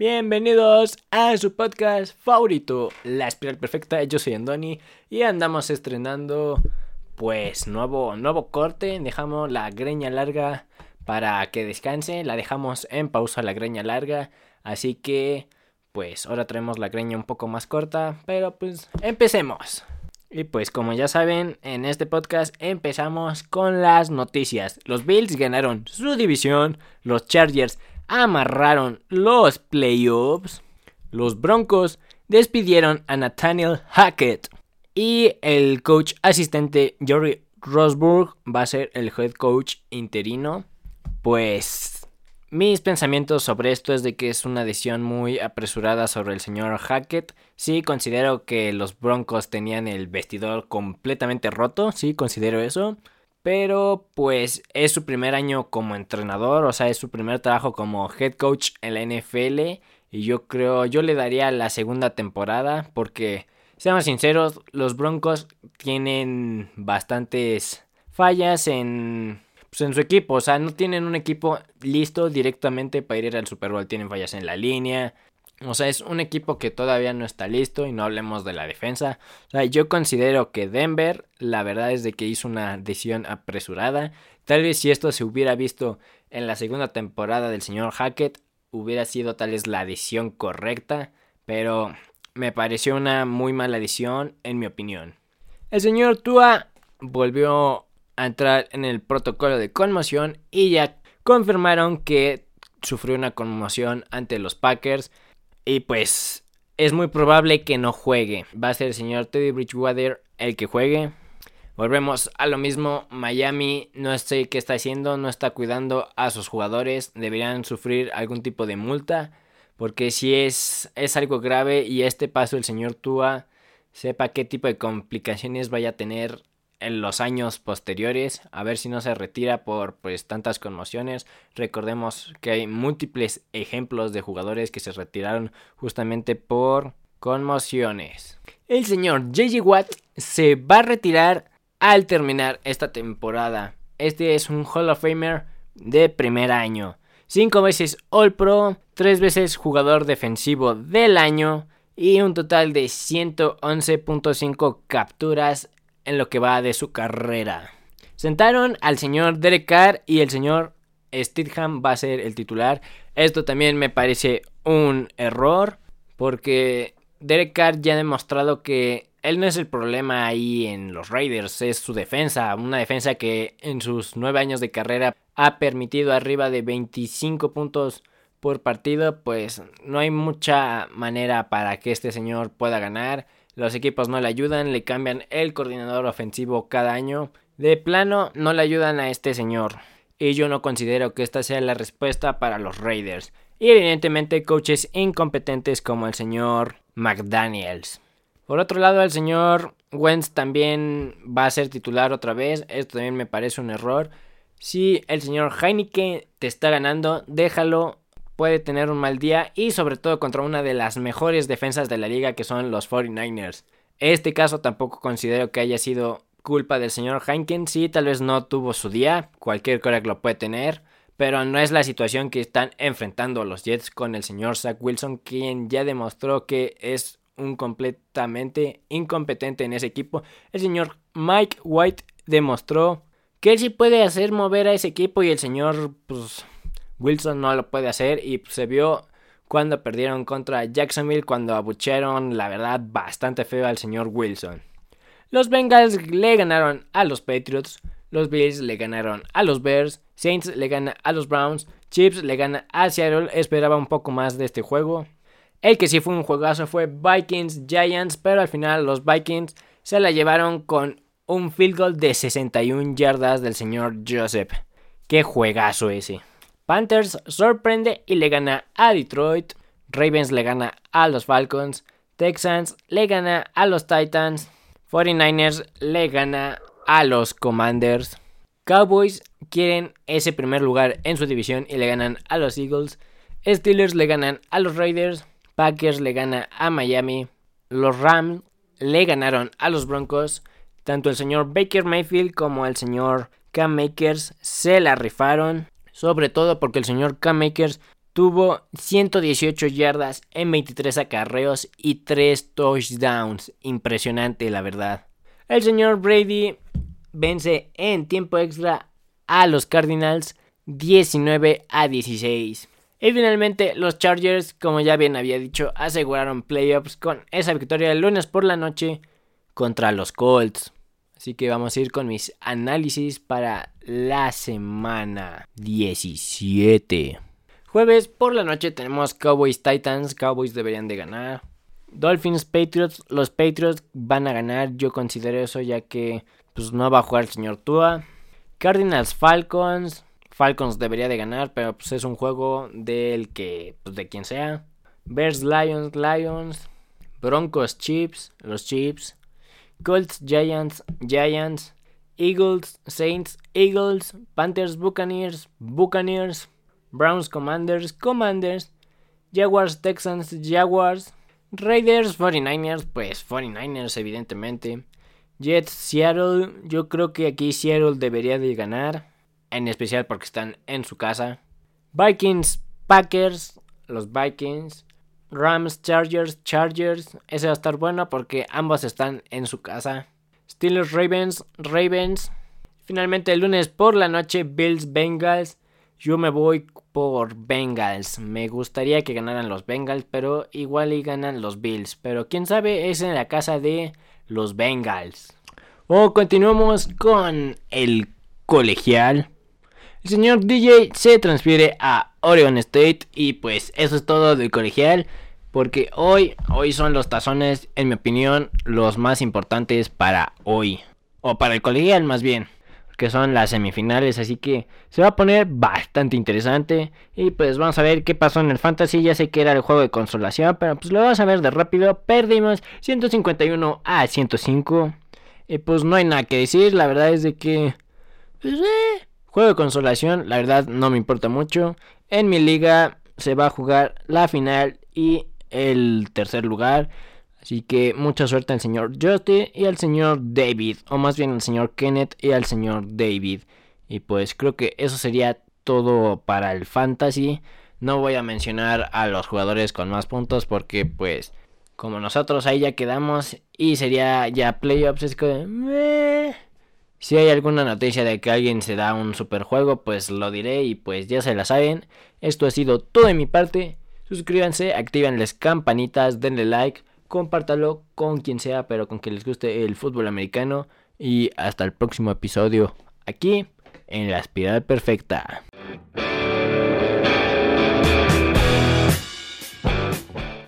Bienvenidos a su podcast favorito, La Espiral Perfecta. Yo soy Andoni y andamos estrenando, pues, nuevo, nuevo corte. Dejamos la greña larga para que descanse. La dejamos en pausa la greña larga. Así que, pues, ahora traemos la greña un poco más corta. Pero, pues, empecemos. Y pues como ya saben, en este podcast empezamos con las noticias. Los Bills ganaron su división, los Chargers amarraron los playoffs. Los Broncos despidieron a Nathaniel Hackett. Y el coach asistente Jerry Rosburg va a ser el head coach interino. Pues mis pensamientos sobre esto es de que es una decisión muy apresurada sobre el señor Hackett. Sí, considero que los Broncos tenían el vestidor completamente roto. Sí, considero eso. Pero pues es su primer año como entrenador, o sea, es su primer trabajo como head coach en la NFL. Y yo creo, yo le daría la segunda temporada porque, seamos sinceros, los Broncos tienen bastantes fallas en, pues, en su equipo. O sea, no tienen un equipo listo directamente para ir al Super Bowl. Tienen fallas en la línea, o sea, es un equipo que todavía no está listo y no hablemos de la defensa. O sea, yo considero que Denver, la verdad es de que hizo una decisión apresurada. Tal vez si esto se hubiera visto en la segunda temporada del señor Hackett, hubiera sido tal vez la decisión correcta. Pero me pareció una muy mala decisión, en mi opinión. El señor Tua volvió a entrar en el protocolo de conmoción y ya confirmaron que sufrió una conmoción ante los Packers. Y pues es muy probable que no juegue. Va a ser el señor Teddy Bridgewater el que juegue. Volvemos a lo mismo. Miami no sé qué está haciendo, no está cuidando a sus jugadores. Deberían sufrir algún tipo de multa. Porque si es, es algo grave y este paso el señor Tua sepa qué tipo de complicaciones vaya a tener en los años posteriores, a ver si no se retira por pues tantas conmociones. Recordemos que hay múltiples ejemplos de jugadores que se retiraron justamente por conmociones. El señor JJ Watt se va a retirar al terminar esta temporada. Este es un Hall of Famer de primer año. Cinco veces All Pro, tres veces jugador defensivo del año y un total de 111.5 capturas en lo que va de su carrera. Sentaron al señor Derek Carr y el señor Stidham va a ser el titular. Esto también me parece un error porque Derek Carr ya ha demostrado que él no es el problema ahí en los Raiders, es su defensa, una defensa que en sus nueve años de carrera ha permitido arriba de 25 puntos por partido, pues no hay mucha manera para que este señor pueda ganar. Los equipos no le ayudan, le cambian el coordinador ofensivo cada año. De plano, no le ayudan a este señor. Y yo no considero que esta sea la respuesta para los Raiders. Y evidentemente coaches incompetentes como el señor McDaniels. Por otro lado, el señor Wentz también va a ser titular otra vez. Esto también me parece un error. Si el señor Heineken te está ganando, déjalo puede tener un mal día y sobre todo contra una de las mejores defensas de la liga que son los 49ers. Este caso tampoco considero que haya sido culpa del señor Heineken, sí, tal vez no tuvo su día, cualquier que lo puede tener, pero no es la situación que están enfrentando los Jets con el señor Zach Wilson, quien ya demostró que es un completamente incompetente en ese equipo. El señor Mike White demostró que él sí puede hacer mover a ese equipo y el señor pues Wilson no lo puede hacer y se vio cuando perdieron contra Jacksonville cuando abuchearon la verdad bastante feo al señor Wilson. Los Bengals le ganaron a los Patriots, los Bills le ganaron a los Bears, Saints le gana a los Browns, Chips le gana a Seattle, esperaba un poco más de este juego. El que sí fue un juegazo fue Vikings Giants, pero al final los Vikings se la llevaron con un field goal de 61 yardas del señor Joseph. Qué juegazo ese. Panthers sorprende y le gana a Detroit. Ravens le gana a los Falcons. Texans le gana a los Titans. 49ers le gana a los Commanders. Cowboys quieren ese primer lugar en su división y le ganan a los Eagles. Steelers le ganan a los Raiders. Packers le gana a Miami. Los Rams le ganaron a los Broncos. Tanto el señor Baker Mayfield como el señor Cam Makers se la rifaron. Sobre todo porque el señor Cam Makers tuvo 118 yardas en 23 acarreos y 3 touchdowns. Impresionante, la verdad. El señor Brady vence en tiempo extra a los Cardinals 19 a 16. Y finalmente los Chargers, como ya bien había dicho, aseguraron playoffs con esa victoria el lunes por la noche contra los Colts. Así que vamos a ir con mis análisis para la semana 17. Jueves por la noche tenemos Cowboys Titans. Cowboys deberían de ganar. Dolphins Patriots. Los Patriots van a ganar. Yo considero eso ya que pues, no va a jugar el señor Tua. Cardinals Falcons. Falcons debería de ganar, pero pues es un juego del que, pues de quien sea. Bears Lions, Lions. Broncos Chips, los Chips. Colts, Giants, Giants, Eagles, Saints, Eagles, Panthers, Buccaneers, Buccaneers, Browns, Commanders, Commanders, Jaguars, Texans, Jaguars, Raiders, 49ers, pues 49ers evidentemente. Jets, Seattle, yo creo que aquí Seattle debería de ganar, en especial porque están en su casa. Vikings, Packers, los Vikings. Rams, Chargers, Chargers. Ese va a estar bueno porque ambos están en su casa. Steelers, Ravens, Ravens. Finalmente el lunes por la noche, Bills, Bengals. Yo me voy por Bengals. Me gustaría que ganaran los Bengals, pero igual y ganan los Bills. Pero quién sabe, es en la casa de los Bengals. O continuamos con el colegial. El señor DJ se transfiere a Oregon State y pues eso es todo del colegial. Porque hoy, hoy son los tazones, en mi opinión, los más importantes para hoy. O para el colegial más bien. Que son las semifinales. Así que se va a poner bastante interesante. Y pues vamos a ver qué pasó en el fantasy. Ya sé que era el juego de consolación. Pero pues lo vamos a ver de rápido. Perdimos 151 a 105. Y pues no hay nada que decir. La verdad es de que... Pues eh, Juego de consolación, la verdad no me importa mucho. En mi liga se va a jugar la final y el tercer lugar. Así que mucha suerte al señor Justin y al señor David. O más bien al señor Kenneth y al señor David. Y pues creo que eso sería todo para el fantasy. No voy a mencionar a los jugadores con más puntos porque pues como nosotros ahí ya quedamos y sería ya playoffs es que... Si hay alguna noticia de que alguien se da un super juego, pues lo diré y pues ya se la saben. Esto ha sido todo de mi parte. Suscríbanse, activen las campanitas, denle like, compártalo con quien sea, pero con que les guste el fútbol americano. Y hasta el próximo episodio aquí en la espiral perfecta.